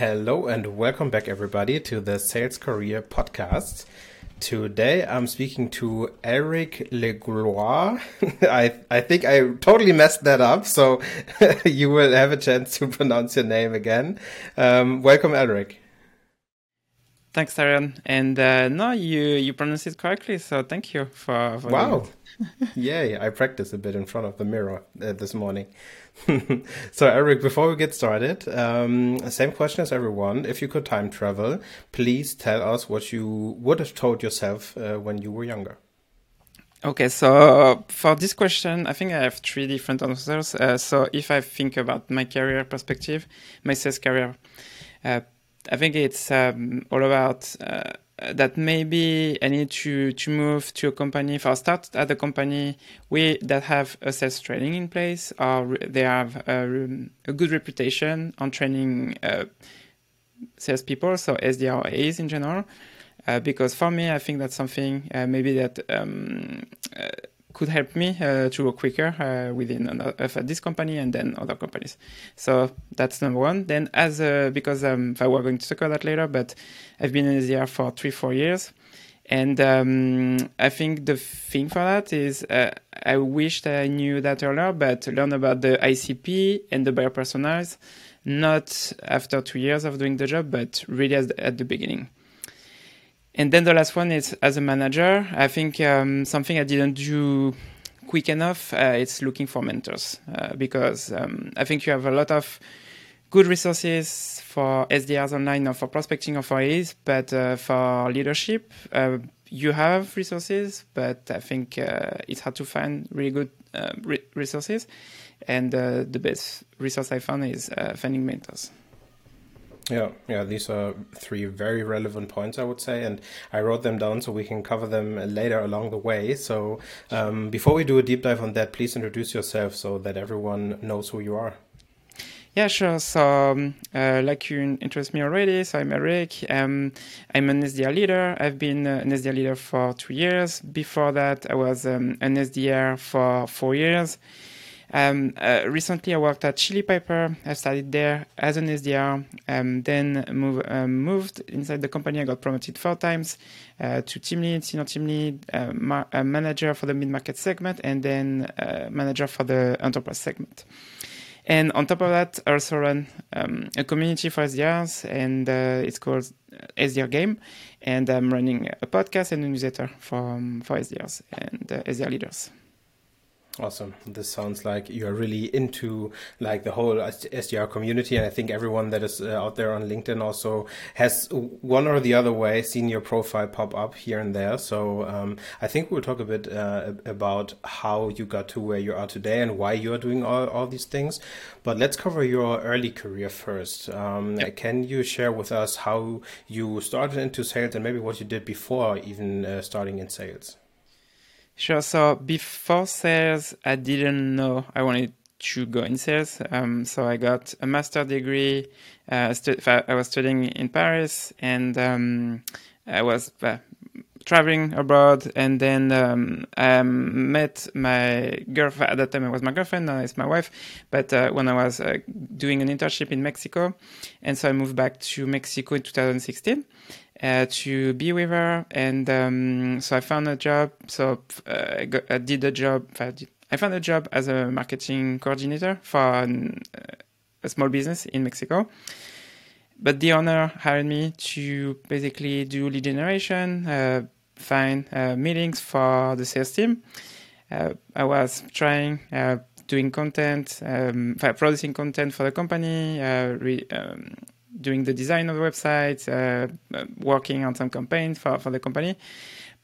Hello and welcome back, everybody, to the Sales Career Podcast. Today I'm speaking to Elric Legloire. I I think I totally messed that up, so you will have a chance to pronounce your name again. Um, welcome, Elric. Thanks, Aaron. And uh, no, you you pronounce it correctly, so thank you for. for wow. Yay! I practiced a bit in front of the mirror uh, this morning. so, Elric, before we get started, um, same question as everyone. If you could time travel, please tell us what you would have told yourself uh, when you were younger. Okay, so for this question, I think I have three different answers. Uh, so, if I think about my career perspective, my sales career, uh, I think it's um, all about uh, that maybe I need to to move to a company. I start at a company we that have a sales training in place, or they have a, a good reputation on training uh, salespeople, so SDRAs in general. Uh, because for me, I think that's something uh, maybe that um, uh, could help me uh, to go quicker uh, within another, uh, this company and then other companies. So that's number one. Then as a, because um, we're going to talk about that later, but I've been in SDR for three, four years. And um, I think the thing for that is uh, I wish that I knew that earlier, but learn about the ICP and the buyer personas, not after two years of doing the job, but really at the beginning. And then the last one is as a manager, I think um, something I didn't do quick enough. Uh, it's looking for mentors uh, because um, I think you have a lot of good resources for SDRs online or for prospecting or for AEs, but uh, for leadership, uh, you have resources, but I think uh, it's hard to find really good uh, re- resources. And the best resource I found is finding mentors. Yeah, yeah, these are three very relevant points, I would say, and I wrote them down so we can cover them later along the way. So, um, before we do a deep dive on that, please introduce yourself so that everyone knows who you are. Yeah, sure. So, um, uh, like you introduced me already, so I'm Elric. Um, I'm an SDR leader. I've been uh, an SDR leader for two years. Before that, I was um, an SDR for four years. Um, uh, recently, I worked at Chili Piper. I started there as an SDR, um, then move, um, moved inside the company. I got promoted four times uh, to team lead, senior team lead, uh, ma- manager for the mid market segment, and then uh, manager for the enterprise segment. And on top of that, I also run um, a community for SDRs, and uh, it's called SDR Game. And I'm running a podcast and a newsletter for, um, for SDRs and uh, SDR leaders. Awesome. This sounds like you are really into like the whole SDR community. And I think everyone that is uh, out there on LinkedIn also has one or the other way seen your profile pop up here and there. So um, I think we'll talk a bit uh, about how you got to where you are today and why you are doing all, all these things. But let's cover your early career first. Um. Can you share with us how you started into sales and maybe what you did before even uh, starting in sales? Sure. So before sales, I didn't know I wanted to go in sales. Um, so I got a master degree. Uh, I was studying in Paris, and um, I was uh, traveling abroad. And then um, I met my girlfriend. At that time, it was my girlfriend. Now it's my wife. But uh, when I was uh, doing an internship in Mexico, and so I moved back to Mexico in 2016 uh, to be with her. And um, so I found a job. So uh, I, got, I, did a job. I found a job as a marketing coordinator for an, uh, a small business in Mexico. But the owner hired me to basically do lead generation, uh, find uh, meetings for the sales team. Uh, I was trying doing content, um, producing content for the company, re, um, doing the design of the website, uh, uh, working on some campaigns for, for the company.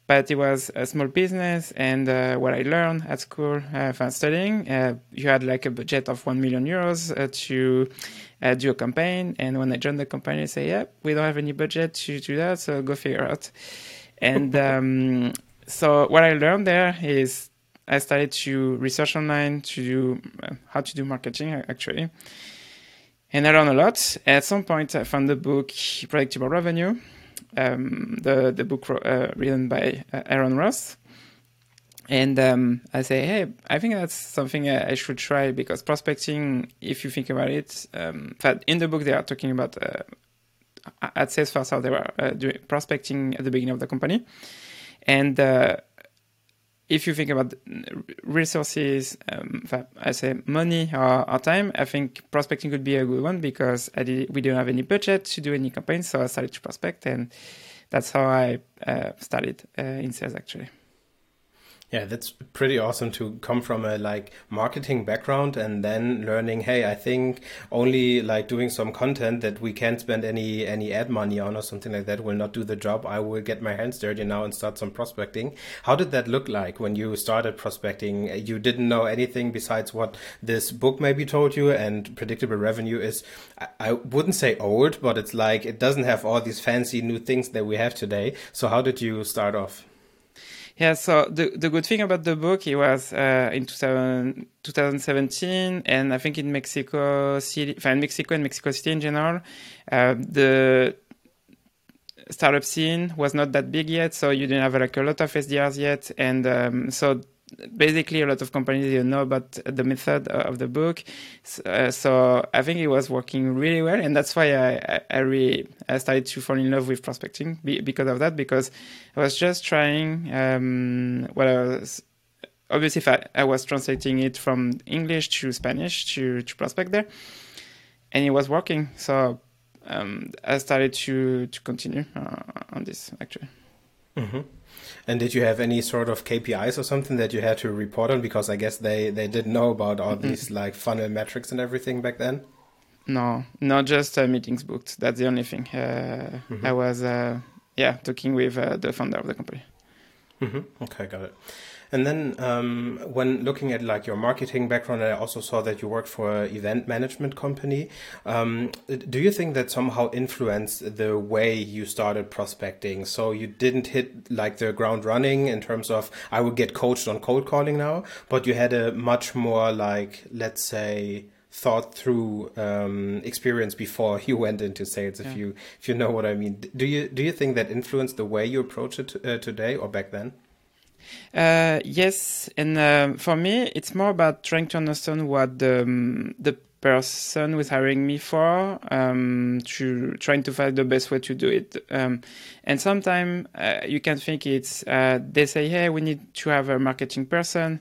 But it was a small business, and uh, what I learned at school uh, from studying, uh, you had like a budget of one million euros uh, to do a campaign. And when I joined the company, I say, "Yeah, we don't have any budget to do that, so go figure out." And um, so what I learned there is I started to research online to do how to do marketing actually and I learned a lot. At some point, I found the book Predictable Revenue, um, the the book uh, written by uh, Aaron Ross. And um, I say, hey, I think that's something I should try because prospecting, if you think about it, um, in the book they are talking about uh, at Salesforce, how they were uh, doing prospecting at the beginning of the company. And uh, if you think about resources, um, I say money or, or, time, I think prospecting could be a good one because did, we didn't have any budget to do any campaigns, so I started to prospect, and that's how I uh, started uh, in sales actually. Yeah, that's pretty awesome to come from a like marketing background and then learning, hey, I think only like doing some content that we can't spend any any ad money on or something like that will not do the job. I will get my hands dirty now and start some prospecting. How did that look like when you started prospecting? You didn't know anything besides what this book maybe told you and predictable revenue is I wouldn't say old, but it's like it doesn't have all these fancy new things that we have today. So how did you start off? Yeah, so the the good thing about the book, it was uh, in 2000, 2017, and I think in Mexico City, in Mexico and Mexico City in general, uh, the startup scene was not that big yet, so you didn't have like a lot of SDRs yet, and um, so basically a lot of companies didn't know about the method of the book. Uh, so i think it was working really well and that's why i, I really I started to fall in love with prospecting because of that because i was just trying um, i was obviously I, I was translating it from english to spanish to, to prospect there and it was working. So um, i started to to continue uh, on this actually mm-hmm. And did you have any sort of KPIs or something that you had to report on? Because I guess they, they didn't know about all mm-hmm. these like funnel metrics and everything back then. No, not just uh, meetings booked. That's the only thing. Uh, mm-hmm. I was, uh, yeah, talking with uh, the founder of the company. Mm-hmm. Okay, got it. And then um, when looking at like your marketing background, I also saw that you worked for an event management company. Um, do you think that somehow influenced the way you started prospecting? So you didn't hit like the ground running in terms of I would get coached on cold calling now, but you had a much more like let's say thought through um, experience before you went into sales. If yeah. you if you know what I mean, do you do you think that influenced the way you approach it uh, today or back then? Uh, yes, and uh, for me, it's more about trying to understand what the um, the person was hiring me for, um, to trying to find the best way to do it. Um, and sometimes uh, you can think it's uh, they say, "Hey, we need to have a marketing person."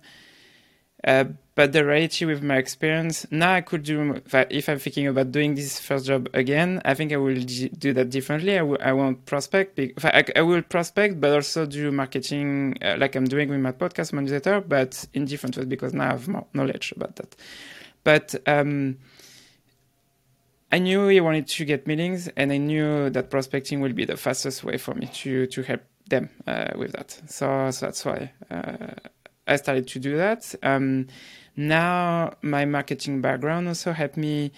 But the reality with my experience now, I could do if I'm thinking about doing this first job again. I think I will do that differently. I w- I won't prospect. I, I will prospect, but also do marketing uh, like I'm doing with my podcast, newsletter, but in different ways because now I have more knowledge about that. But um, I knew he wanted to get meetings, and I knew that prospecting will be the fastest way for me to to help them uh, with that. So, so that's why uh, I started to do that. Um, now my marketing background also helped me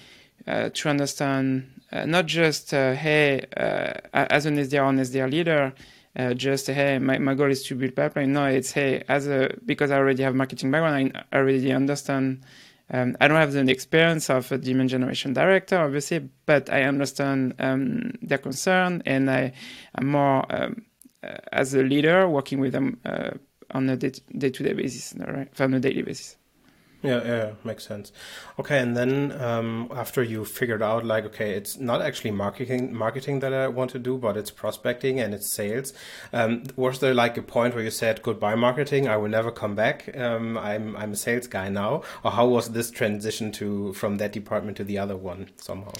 uh, to understand uh, not just uh, hey uh, as an SDR or an SDR leader uh, just hey my, my goal is to build pipeline. No it's hey as a because I already have marketing background I already understand um, I don't have the experience of a demand generation director obviously but I understand um, their concern and I am more um, uh, as a leader working with them on a day to day basis right? On a daily basis yeah, yeah, makes sense. Okay, and then um, after you figured out, like, okay, it's not actually marketing, marketing that I want to do, but it's prospecting and it's sales. Um, was there like a point where you said, "Goodbye, marketing. I will never come back. Um, I'm I'm a sales guy now," or how was this transition to from that department to the other one somehow?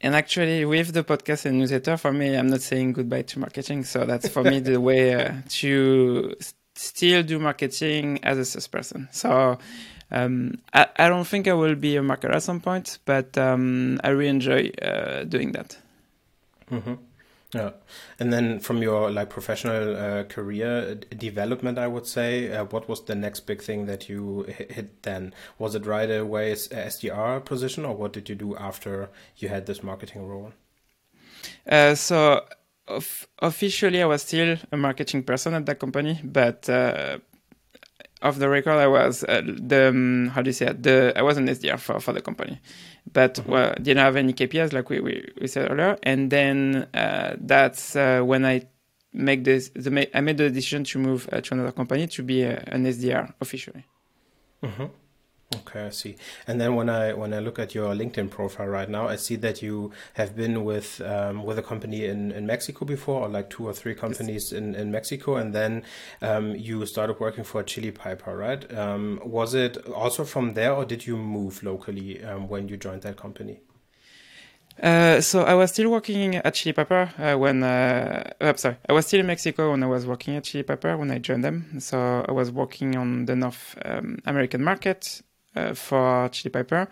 And actually, with the podcast and newsletter, for me, I'm not saying goodbye to marketing. So that's for me the way uh, to still do marketing as a salesperson. So um, I, I, don't think I will be a marketer at some point, but um, I really enjoy uh, doing that. Mm-hmm. Yeah, and then from your like professional uh, career development, I would say, uh, what was the next big thing that you hit? Then was it right away SDR position, or what did you do after you had this marketing role? Uh, so officially, I was still a marketing person at that company, but uh, off the record, I was uh, the um, how do you say it? The I was an SDR for, for the company, but mm-hmm. well, didn't have any KPIs like we, we, we said earlier. And then uh, that's uh, when I make this. The, I made the decision to move uh, to another company to be a, an SDR officially. Mm-hmm. Okay, I see. And then when I when I look at your LinkedIn profile right now, I see that you have been with um, with a company in, in Mexico before, or like two or three companies in, in Mexico, and then um, you started working for Chili Piper, right? Um, was it also from there, or did you move locally um, when you joined that company? Uh, so I was still working at Chili Piper uh, when uh, I'm uh, sorry, I was still in Mexico when I was working at Chili Piper when I joined them. So I was working on the North um, American market for Chili Piper.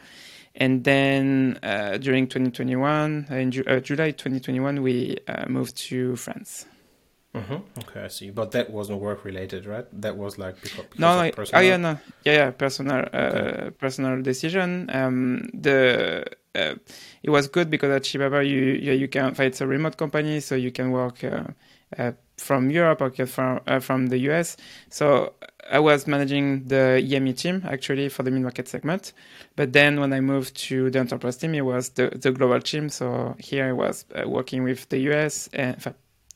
And then uh, during 2021, in Ju- uh, July 2021, we moved to France. Mm-hmm. Okay, I see. But that wasn't work related, right? That was like because, because no, no. Oh yeah, no, yeah, yeah. Personal, okay. personal decision. Um, the uh, it was good because at Chili Piper you you, you can it's a remote company, so you can work uh, uh, from Europe or from from the US. So I was managing the EMEA team actually for the mid market segment. But then when I moved to the enterprise team, it was the, the global team. So here I was uh, working with the US and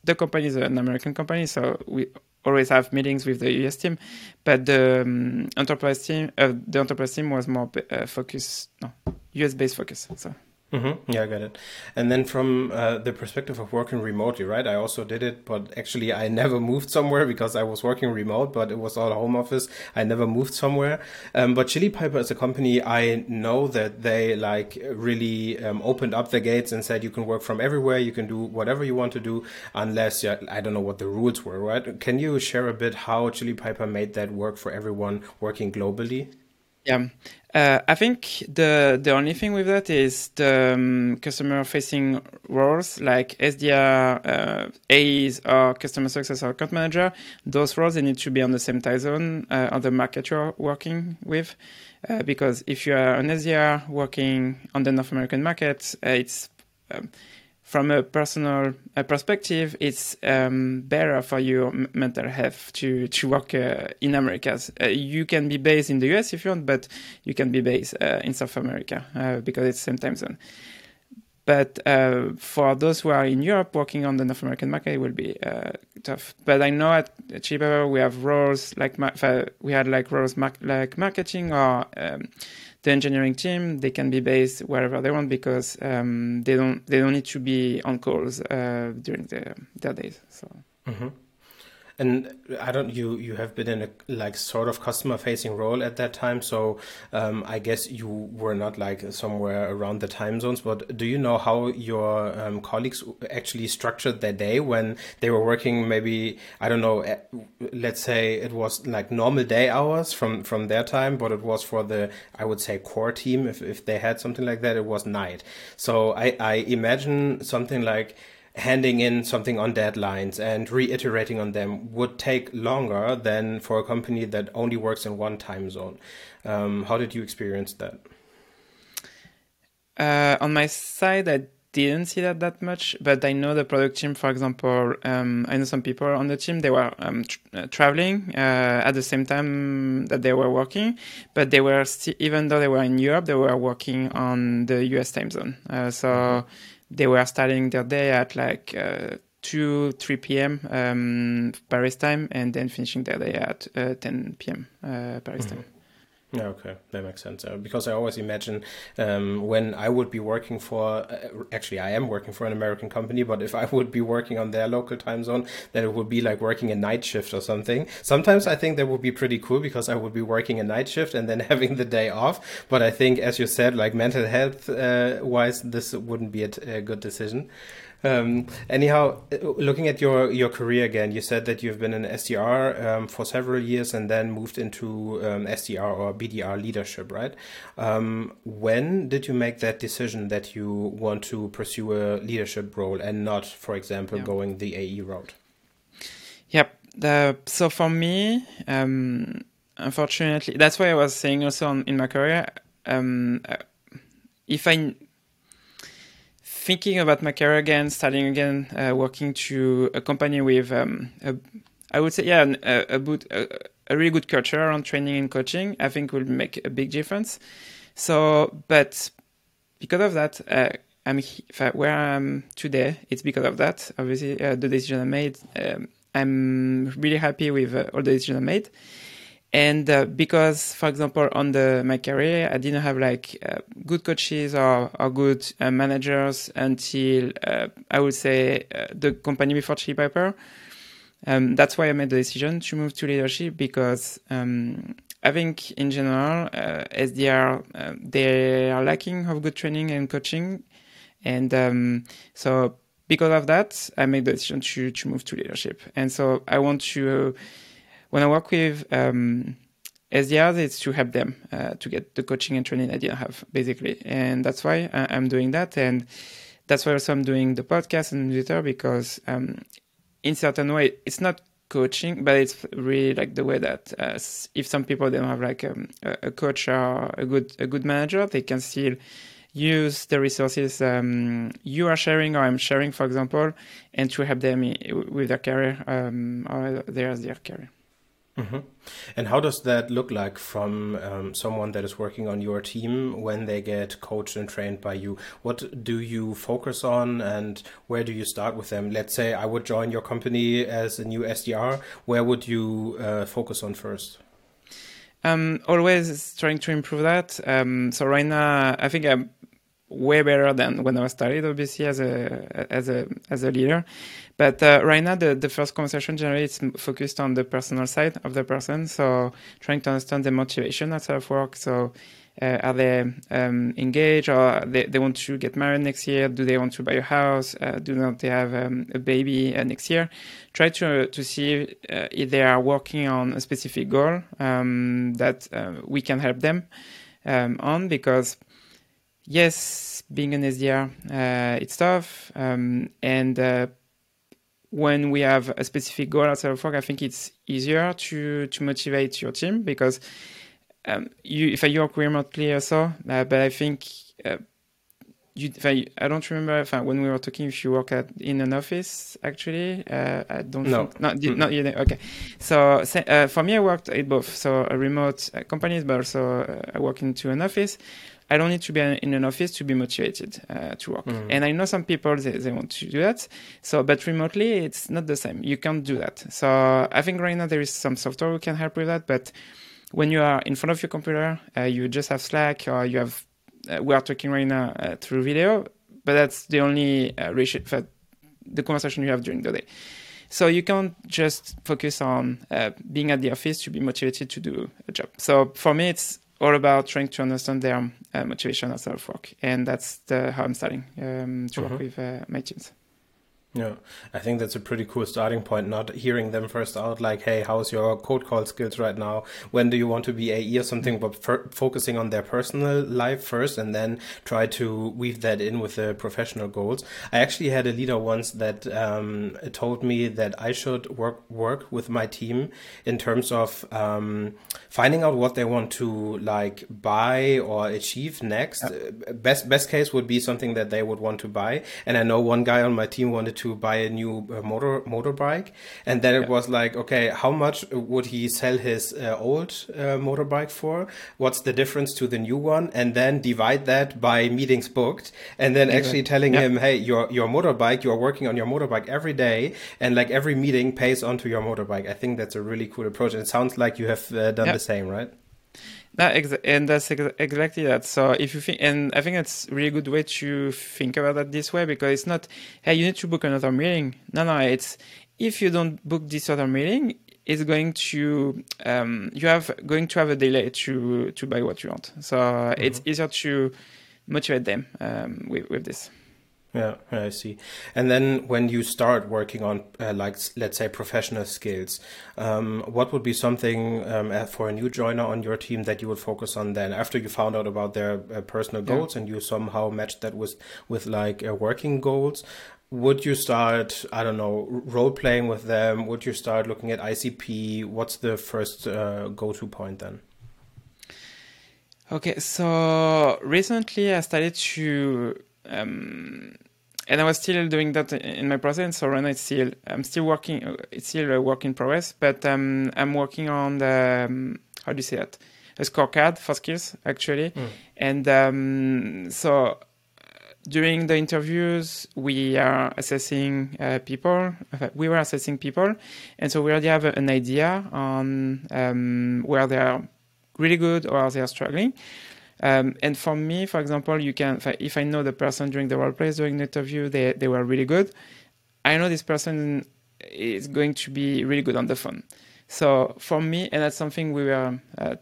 the company is an American company. So we always have meetings with the US team. But the um, enterprise team, uh, the enterprise team was more uh, focused, no, US based focus. So. Mm-hmm. Yeah, I got it. And then from uh, the perspective of working remotely, right? I also did it, but actually I never moved somewhere because I was working remote, but it was all home office. I never moved somewhere. Um, but Chili Piper is a company I know that they like really um, opened up the gates and said you can work from everywhere, you can do whatever you want to do, unless yeah, I don't know what the rules were, right? Can you share a bit how Chili Piper made that work for everyone working globally? Yeah, uh, I think the the only thing with that is the um, customer facing roles like SDR, uh, AEs, or customer success or account manager. Those roles they need to be on the same time zone uh, on the market you're working with, uh, because if you are an SDR working on the North American market, uh, it's um, from a personal uh, perspective, it's um, better for your mental health to to work uh, in Americas. Uh, you can be based in the US if you want, but you can be based uh, in South America uh, because it's same time zone. But uh, for those who are in Europe working on the North American market, it will be tough. But I know at Chili Piper we have roles like we had like roles mar- like marketing or um, the engineering team they can be based wherever they want because um, they don't they don't need to be on calls uh, during the, their days. So. Mm-hmm. And I don't you you have been in a like sort of customer facing role at that time, so um, I guess you were not like somewhere around the time zones. But do you know how your um, colleagues actually structured their day when they were working? Maybe I don't know. Let's say it was like normal day hours from from their time, but it was for the I would say core team. If if they had something like that, it was night. So I I imagine something like handing in something on deadlines and reiterating on them would take longer than for a company that only works in one time zone. Um, how did you experience that? Uh, on my side, I didn't see that that much, but I know the product team, for example, um, I know some people on the team, they were um, uh, traveling uh, at the same time that they were working, but they were still, even though they were in Europe, they were working on the US time zone. Uh, so mm-hmm they were starting their day at like uh, 2 3 p.m um, paris time and then finishing their day at uh, 10 p.m uh, paris mm-hmm. time okay, that makes sense. Uh, because I always imagine um, when I would be working for, uh, actually, I am working for an American company, but if I would be working on their local time zone, then it would be like working a night shift or something. Sometimes I think that would be pretty cool because I would be working a night shift and then having the day off. But I think, as you said, like mental health uh, wise, this wouldn't be a, good decision. Um, anyhow, looking at your your career again, you said that you've been in SDR um, for several years and then moved into um, SDR or BDR leadership, right? Um, when did you make that decision that you want to pursue a leadership role and not, for example, yeah. going the AE route? Yep. So for me, um, unfortunately, that's why I was saying also on, in my career. Um, uh, if I thinking about my career again, starting again, uh, working to a company with, um, a, I would say, yeah, a, a, boot, a, a, really good culture around training and coaching, I think will make a big difference. So, but because of that, uh, I'm where I'm today. It's because of that. Obviously, uh, the decision I made. Um, I'm really happy with uh, all the decisions I made. And uh, because for example on the my career i didn't have like uh, good coaches or, or good uh, managers until uh, i would say uh, the company before chili piper um, that's why i made the decision to move to leadership because um, i think in general uh, sdr they are lacking of good training and coaching. And um, so because of that i made the decision to, to move to leadership. And so i want to when I work with um, SDRs, it's to help them uh, to get the coaching and training I didn't have, basically. And that's why I, am doing that. And that's why also I'm doing the podcast and newsletter because, um, in certain way, it's not coaching, but it's really like the way that uh, if some people don't have like um, a coach or a good a good manager, they can still use the resources um, you are sharing or I'm sharing, for example, and to help them with their career um, or their their career. Mm-hmm. And how does that look like from um, someone that is working on your team when they get coached and trained by you? What do you focus on and where do you start with them? Let's say I would join your company as a new SDR. Where would you uh, focus on first? Um, always trying to improve that. Um, so right now, I think I'm way better than when I started, obviously, as a as a as a leader. But uh, right now, the, the first conversation generally is focused on the personal side of the person. So trying to understand the motivation outside of work. So uh, are they um, engaged or they, they want to get married next year? Do they want to buy a house? Uh, do not they have um, a baby uh, next year? Try to to see uh, if they are working on a specific goal um, that uh, we can help them um, on because yes, being an SDR, uh, it's tough. Um, and uh, when we have a specific goal outside of work, I think it's easier to to motivate your team because um, you if I work remotely or so, uh, but I think. Uh, you, I, I, don't remember if I, when we were talking if you work at in an office actually uh, I don't no. think not mm-hmm. not yet okay so uh, for me I worked at both so a remote uh, companies but also uh, I work into an office I don't need to be in an office to be motivated uh, to work. Mm. And I know some people they, they want to do that. So, but remotely it's not the same. You can't do that. So I think right now there is some software who can help with that. But when you are in front of your computer, uh, you just have Slack or you have. Uh, we are talking right now uh, through video, but that's the only uh, ratio, the conversation you have during the day. So you can't just focus on uh, being at the office to be motivated to do a job. So for me, it's all about trying to understand their uh, motivation outside of work, and that's the, how I'm starting um, to mm-hmm. work with uh, my teams. Yeah, I think that's a pretty cool starting point. Not hearing them first out, like, "Hey, how's your cold call skills right now? When do you want to be AE or something?" But focusing on their personal life first, and then try to weave that in with the professional goals. I actually had a leader once that um, told me that I should work work with my team in terms of um, finding out what they want to like buy or achieve next. Best best case would be something that they would want to buy, and I know one guy on my team wanted to buy a new uh, motor motorbike, and then it was like, okay, how much would he sell his uh, old uh, motorbike for? What's the difference to the new one? And then divide that by meetings booked, and then actually telling him, hey, your your motorbike, you are working on your motorbike every day, and like every meeting pays onto your motorbike. I think that's a really cool approach, and it sounds like you have uh, done the same, right? That exa- and that's ex- exactly that. So if you think, and I think it's really good way to think about that this way because it's not, hey, you need to book another meeting. No, no, it's if you don't book this other meeting, it's going to um, you have going to have a delay to to buy what you want. So mm-hmm. it's easier to motivate them um, with with this. Yeah, I see. And then when you start working on, uh, like, let's say, professional skills, um, what would be something um, for a new joiner on your team that you would focus on then after you found out about their uh, personal goals yeah. and you somehow matched that with, with like uh, working goals? Would you start, I don't know, role playing with them? Would you start looking at ICP? What's the first uh, go to point then? Okay, so recently I started to um, and I was still doing that in my process. So right now, it's still I'm still working. It's still a work in progress, but um, I'm working on the um, how do you say that a scorecard for skills actually, mm. and um, so during the interviews, we are assessing uh, people. We were assessing people, and so we already have an idea on um, where they are really good or they are struggling. Um, and for me, for example, you can if I know the person during the role plays during the interview, they they were really good. I know this person is going to be really good on the phone. So for me, and that's something we were, uh,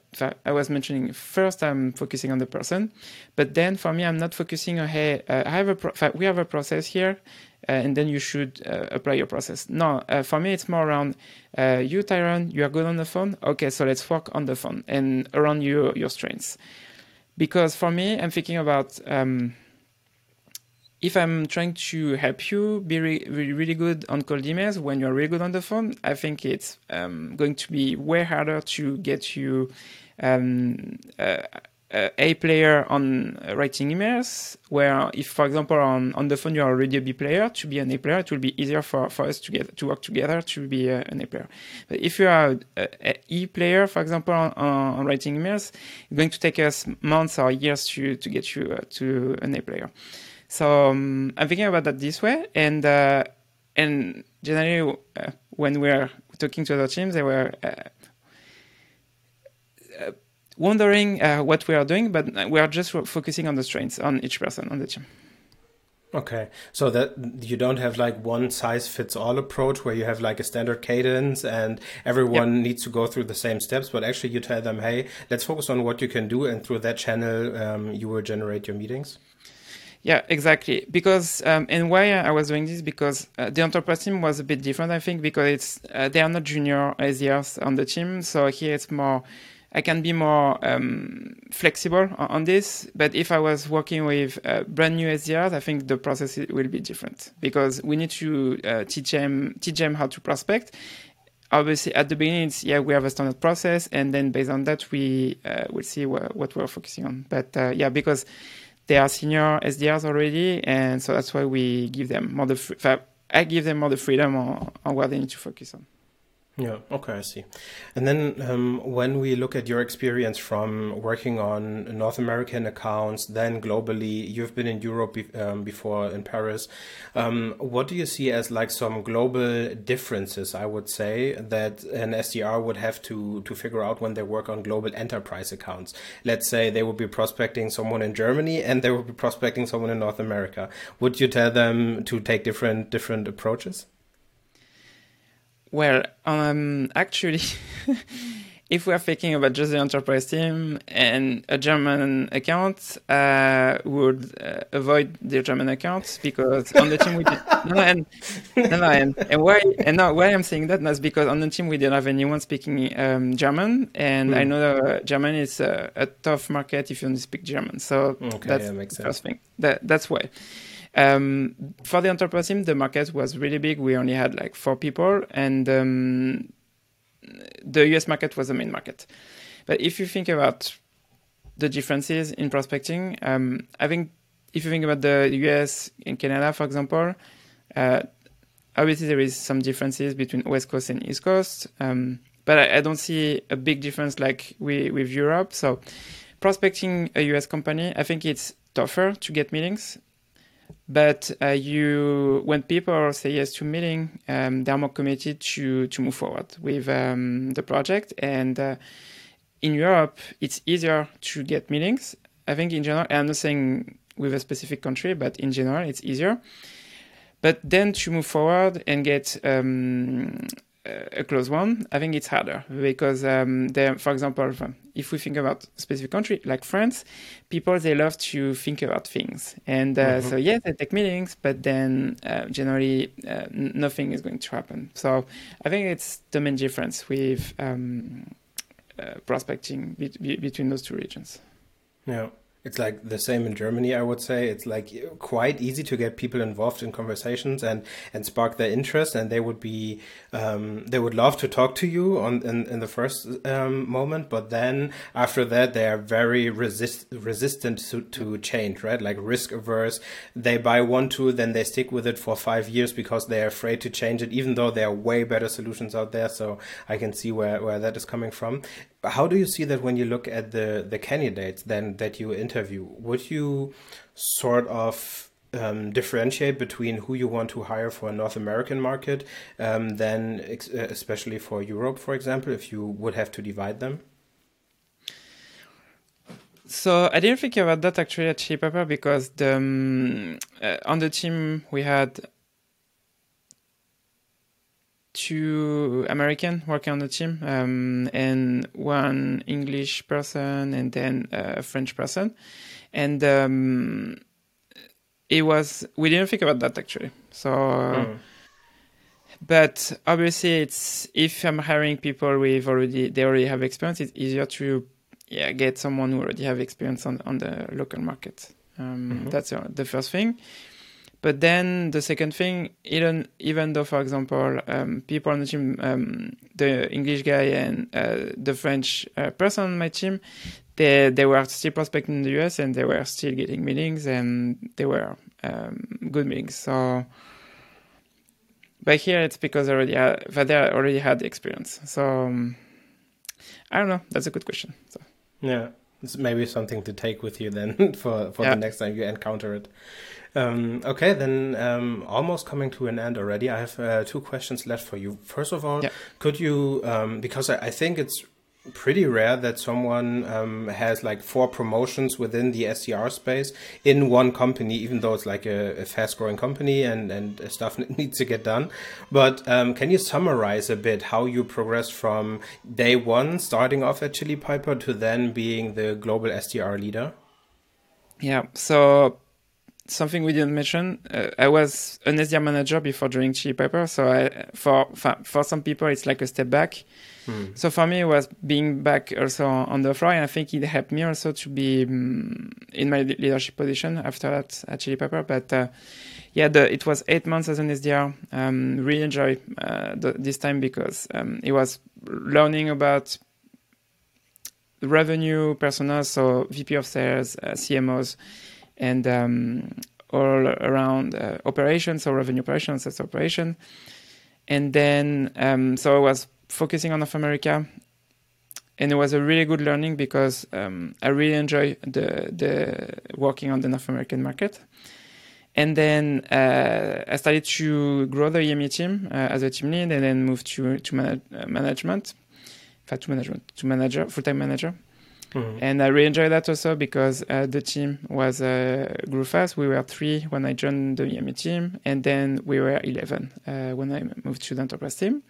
I was mentioning first, I'm focusing on the person, but then for me, I'm not focusing on, hey, uh, I have a, pro- we have a process here, uh, and then you should uh, apply your process. No, uh, for me, it's more around uh, you, Tyrone, you are good on the phone. Okay, so let's work on the phone and around your, your strengths. Because for me, I'm thinking about, um, if I'm trying to help you be re- really good on cold emails when you're really good on the phone, I think it's um, going to be way harder to get you um, uh, a player on writing emails. Where if, for example, on, on the phone you're already a B player, to be an A player, it will be easier for, for us to get to work together to be a, an A player. But if you are a, a E player, for example, on, on, writing emails, it's going to take us months or years to to get you uh, to an A player. So um, I'm thinking about that this way, and uh, and generally uh, when we're talking to other teams, they were uh, uh wondering uh, what we are doing, but we are just focusing on the strengths on each person on the team. Okay, so that you don't have like one size fits all approach where you have like a standard cadence and everyone yep. needs to go through the same steps, but actually you tell them, hey, let's focus on what you can do, and through that channel, um, you will generate your meetings. Yeah, exactly. Because um, and why I was doing this because uh, the enterprise team was a bit different, I think, because it's uh, they are not junior SDRs on the team, so here it's more. I can be more um, flexible on, on, this. But if I was working with uh, brand new SDRs, I think the process will be different because we need to uh, teach them teach them how to prospect. Obviously, at the beginning, yeah, we have a standard process, and then based on that, we uh, will see what, what we're focusing on. But uh, yeah, because they are senior SDRs already, and so that's why we give them more the. I give them more the freedom on, on what they need to focus on. Yeah, okay, I see. And then um, when we look at your experience from working on North American accounts, then globally, you've been in Europe be um, before in Paris. Um, what do you see as like some global differences, I would say, that an SDR would have to, to figure out when they work on global enterprise accounts? Let's say they would be prospecting someone in Germany and they would be prospecting someone in North America. Would you tell them to take different different approaches? Well, um, actually, if we are thinking about just the enterprise team and a German account, uh, would uh, avoid the German accounts because on the team we did, no, and, no, no, and, and why and now why I'm saying that is because on the team we didn't have anyone speaking um, German, and mm. I hmm. know that German is a, a, tough market if you only speak German. So okay, that's yeah, the first thing. That that's why. Um, for the enterprise team, the market was really big. We only had like four people, and um, the US market was the main market. But if you think about the differences in prospecting, um, I think if you think about the US and Canada, for example, uh, obviously there is some differences between West Coast and East Coast, um, but I, I, don't see a big difference like we, with Europe. So prospecting a US company, I think it's tougher to get meetings but uh, you, when people say yes to meeting, um, they're more committed to to move forward with um, the project. And uh, in Europe, it's easier to get meetings. I think in general, I'm not saying with a specific country, but in general, it's easier. But then to move forward and get um, a close one, I think it's harder because um, for example, if we think about a specific country like France, people they love to think about things, and uh, mm-hmm. so yes, they take meetings, but then uh, generally uh, nothing is going to happen. So I think it's the main difference with um, uh, prospecting be- be- between those two regions. Yeah. It's like the same in Germany, I would say. It's like quite easy to get people involved in conversations and, and spark their interest, and they would be um, they would love to talk to you on in, in the first um, moment, but then after that they are very resist resistant to, to change, right? Like risk averse. They buy one tool, then they stick with it for five years because they're afraid to change it, even though there are way better solutions out there. So I can see where where that is coming from how do you see that when you look at the the candidates then that you interview would you sort of um, differentiate between who you want to hire for a North American market um, than uh, especially for Europe, for example, if you would have to divide them? So I didn't think about that actually at Pepper because the, um, uh, on the team we had two American working on the team um, and one English person and then a French person, and um, it was we didn't think about that actually. So. Mm. But obviously, it's if I'm hiring people with already they already have experience, it's easier to yeah get someone who already have experience on on the local market. Um, mm-hmm. That's uh, the first thing. But then the second thing, even even though, for example, um, people on the team, um, the English guy and uh, the French uh, person on my team, they they were still prospecting in the US and they were still getting meetings and they were um, good meetings. So, but here it's because already had, they already had the experience. So um, I don't know. That's a good question. So yeah, it's maybe something to take with you then for for yeah. the next time you encounter it. Um, okay, then um, almost coming to an end already. I have uh, two questions left for you. First of all, yeah. could you, um, because I, I, think it's pretty rare that someone um, has like four promotions within the SDR space in one company, even though it's like a, a fast growing company and, and stuff needs to get done. But um, can you summarize a bit how you progressed from day one, starting off at Chili Piper, to then being the global SDR leader? Yeah, so something we didn't mention. Uh, I was an SDR manager before joining Chili Piper, so I, for for some people it's like a step back. Hmm. So for me, it was being back also on the floor, and I think it helped me also to be um, in my leadership position after that at Chili Piper. But uh, yeah, the, it was eight months as an SDR. Um, really enjoy uh, the, this time because um, it was learning about revenue personnel, so VP of sales, uh, CMOs and um, all around uh, operations, so revenue operations, sales operation. And then, um, so I was focusing on North America, and it was a really good learning because um, I really enjoy the the working on the North American market. And then uh, I started to grow the EMEA team uh, as a team lead, and then moved to to manage, uh, management, in fact, to management, to manager, full time manager. Mm-hmm. And I really enjoyed that also because uh, the team was uh, grew fast. We were three when I joined the EMEA team, and then we were 11 uh, when I moved to the enterprise team.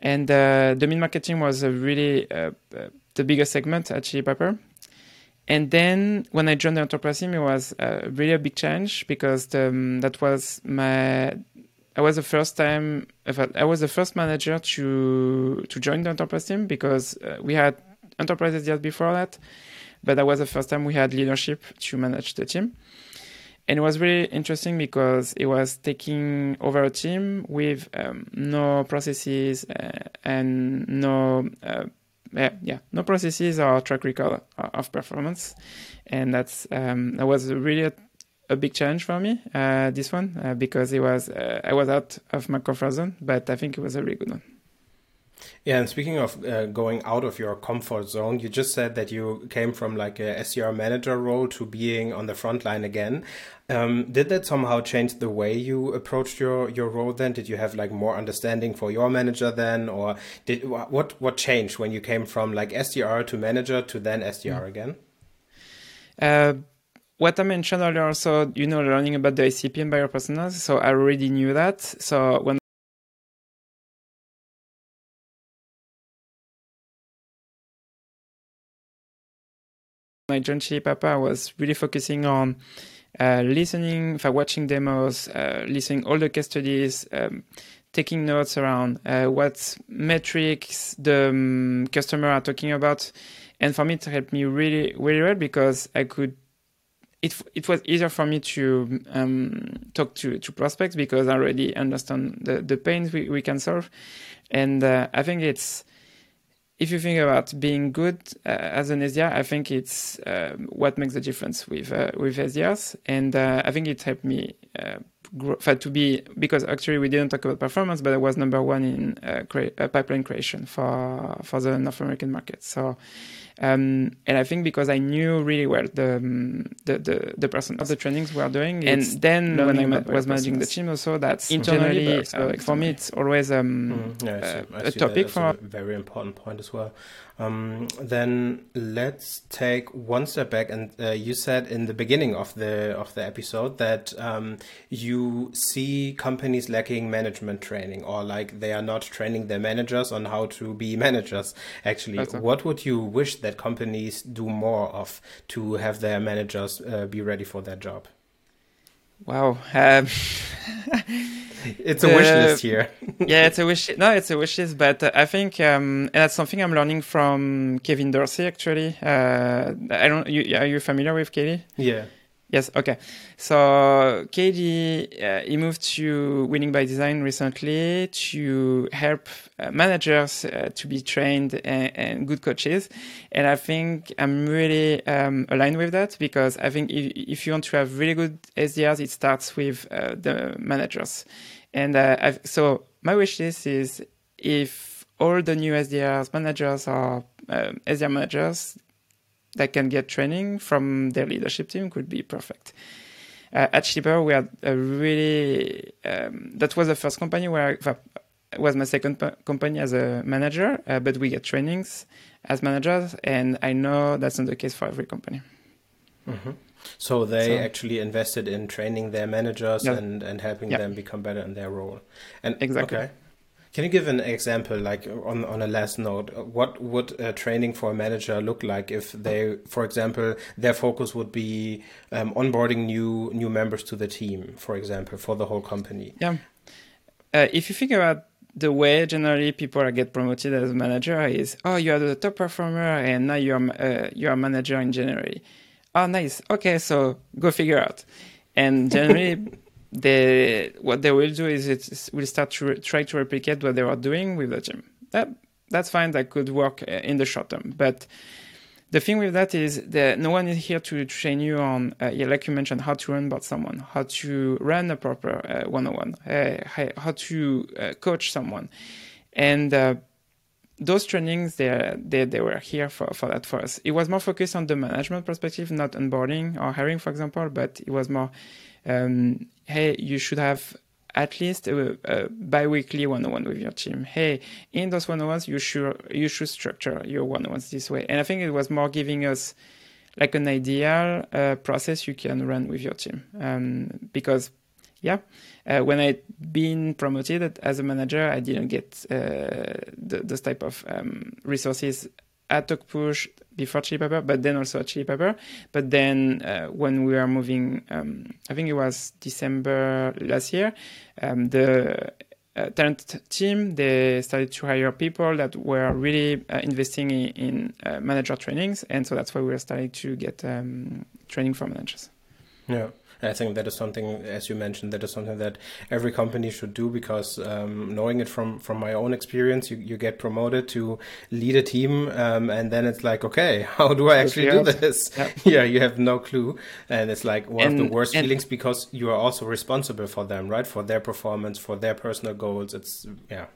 And uh, the mid marketing was really uh, uh, the biggest segment at Chili Piper. And then when I joined the enterprise team, it was really a big change because the, um, that was my I was the first time I was the first manager to to join the enterprise team because we had enterprises just before that, but that was the first time we had leadership to manage the team. And it was really interesting because it was taking over a team with um, no processes uh, and no, uh, yeah, yeah, no processes or track record of performance, and that's um, that was really a, a big challenge for me. Uh, this one uh, because it was uh, I was out of my comfort zone, but I think it was a really good one. Yeah, and speaking of uh, going out of your comfort zone, you just said that you came from like a SDR manager role to being on the front line again. Um, did that somehow change the way you approached your your role? Then did you have like more understanding for your manager then, or did what what changed when you came from like SDR to manager to then SDR mm. again? Uh, what I mentioned earlier, also, you know, learning about the ICP and buyer personas. So I already knew that. So when my joined Chili I was really focusing on uh, listening, for watching demos, uh, listening all the case studies, um, taking notes around uh, what metrics the um, customer are talking about, and for me it helped me really really well because I could. It, it was easier for me to um, talk to, to prospects because I already understand the, the pains we, we can solve. And uh, I think it's if you think about being good uh, as an SDR, I think it's uh, what makes the difference with uh, with SDRs, and uh, I think it helped me uh, grow, to be because actually we didn't talk about performance, but I was number one in uh, crea- pipeline creation for for the North American market. So Um, and I think because I knew really well the um, the, the, the person of the trainings we are doing, and then when I ma- was managing the team also, that's internally uh, for me it's always um, mm, yeah, uh, a topic for a very important point as well. Um, then let's take one step back, and uh, you said in the beginning of the of the episode that um, you see companies lacking management training, or like they are not training their managers on how to be managers. Actually, what would you wish that companies do more of to have their managers uh, be ready for their job? Wow. Um, it's a wish list here. yeah, it's a wish. No, it's a wish list, but uh, I think um, and that's something I'm learning from Kevin Dorsey. Actually, uh, I don't. You, are you familiar with Kelly? Yeah. Yes. Okay. So KD, uh, he moved to Winning by Design recently to help uh, managers uh, to be trained and, and, good coaches. And I think I'm really um, aligned with that because I think if, if, you want to have really good SDRs, it starts with uh, the managers. And uh, so my wish list is if all the new SDRs managers are uh, SDR managers that can get training from their leadership team could be perfect. Uh, at Shipper, we had a really, um, that was the first company where I, was my second company as a manager, uh, but we get trainings as managers, and I know that's not the case for every company. Mm-hmm. So they so, actually invested in training their managers yeah. and, and helping yeah. them become better in their role. And exactly. Okay. Can you give an example, like on on a last note, what would a training for a manager look like if they, for example, their focus would be um, onboarding new new members to the team, for example, for the whole company? Yeah, uh, if you think about the way generally people get promoted as a manager is, oh, you are the top performer and now you're uh, you're a manager in January. Oh, nice. Okay, so go figure out. And generally. they what they will do is it will start to try to replicate what they are doing with the team. That that's fine. That could work uh, in the short term, but the thing with that is that no one is here to train you on, uh, yeah, like you mentioned, how to run about someone, how to run a proper uh, one-on-one, uh, how to uh, coach someone, and uh, those trainings they, they they were here for, for that for us. It was more focused on the management perspective, not onboarding or hiring, for example, but it was more um, hey, you should have at least a, a bi-weekly one-on-one with your team. Hey, in those one-on-ones, you should you should structure your one-on-ones this way. And I think it was more giving us like an ideal uh, process you can run with your team. Um, because yeah, uh, when i'd been promoted as a manager, I didn't get uh, those type of um, resources at TalkPush before Chili Piper, but then also at Chili Piper. But then uh, when we were moving, um, I think it was December last year, um, the uh, talent team they started to hire people that were really uh, investing in, in uh, manager trainings, and so that's why we were starting to get um, training for managers. Yeah. I think that is something, as you mentioned, that is something that every company should do because um, knowing it from from my own experience, you, you get promoted to lead a team, um, and then it's like, okay, how do I actually do this? Yeah. yeah. you have no clue, and it's like one and, of the worst and, feelings because you are also responsible for them, right? For their performance, for their personal goals. It's yeah.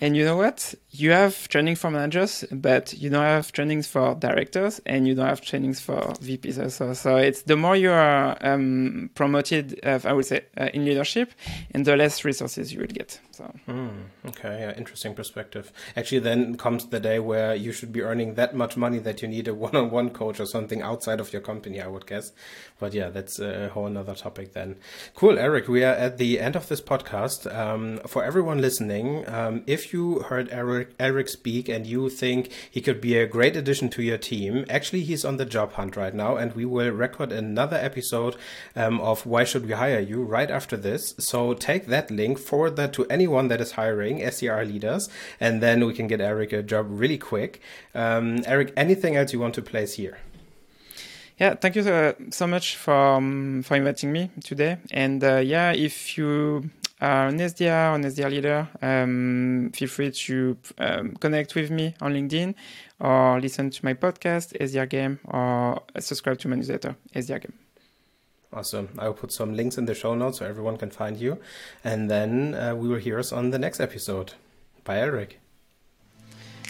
And you know what? You have training for managers, but you don't have trainings for directors, and you don't have trainings for VPs also. So it's the more you are um, promoted, uh, I would say, uh, in leadership, and the less resources you will get. So. Mm, okay, yeah, interesting perspective. Actually, then comes the day where you should be earning that much money that you need a one-on-one coach or something outside of your company, I would guess. But yeah, that's a whole another topic then. Cool, Elric. We are at the end of this podcast. Um, for everyone listening, um, if you heard Elric, Elric speak and you think he could be a great addition to your team, actually he's on the job hunt right now, and we will record another episode um, of Why Should We Hire You right after this. So take that link, forward that to anyone that is hiring SDR leaders, and then we can get Elric a job really quick. Um, Elric, anything else you want to place here? Yeah, thank you uh, so much for um, for inviting me today. And uh, yeah, if you are an SDR or an SDR leader, um, feel free to um, connect with me on LinkedIn or listen to my podcast, SDR Game, or subscribe to my newsletter, SDR Game. Awesome. I will put some links in the show notes so everyone can find you. And then uh, we will hear us on the next episode. Bye, Elric.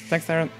Thanks, Tyrone.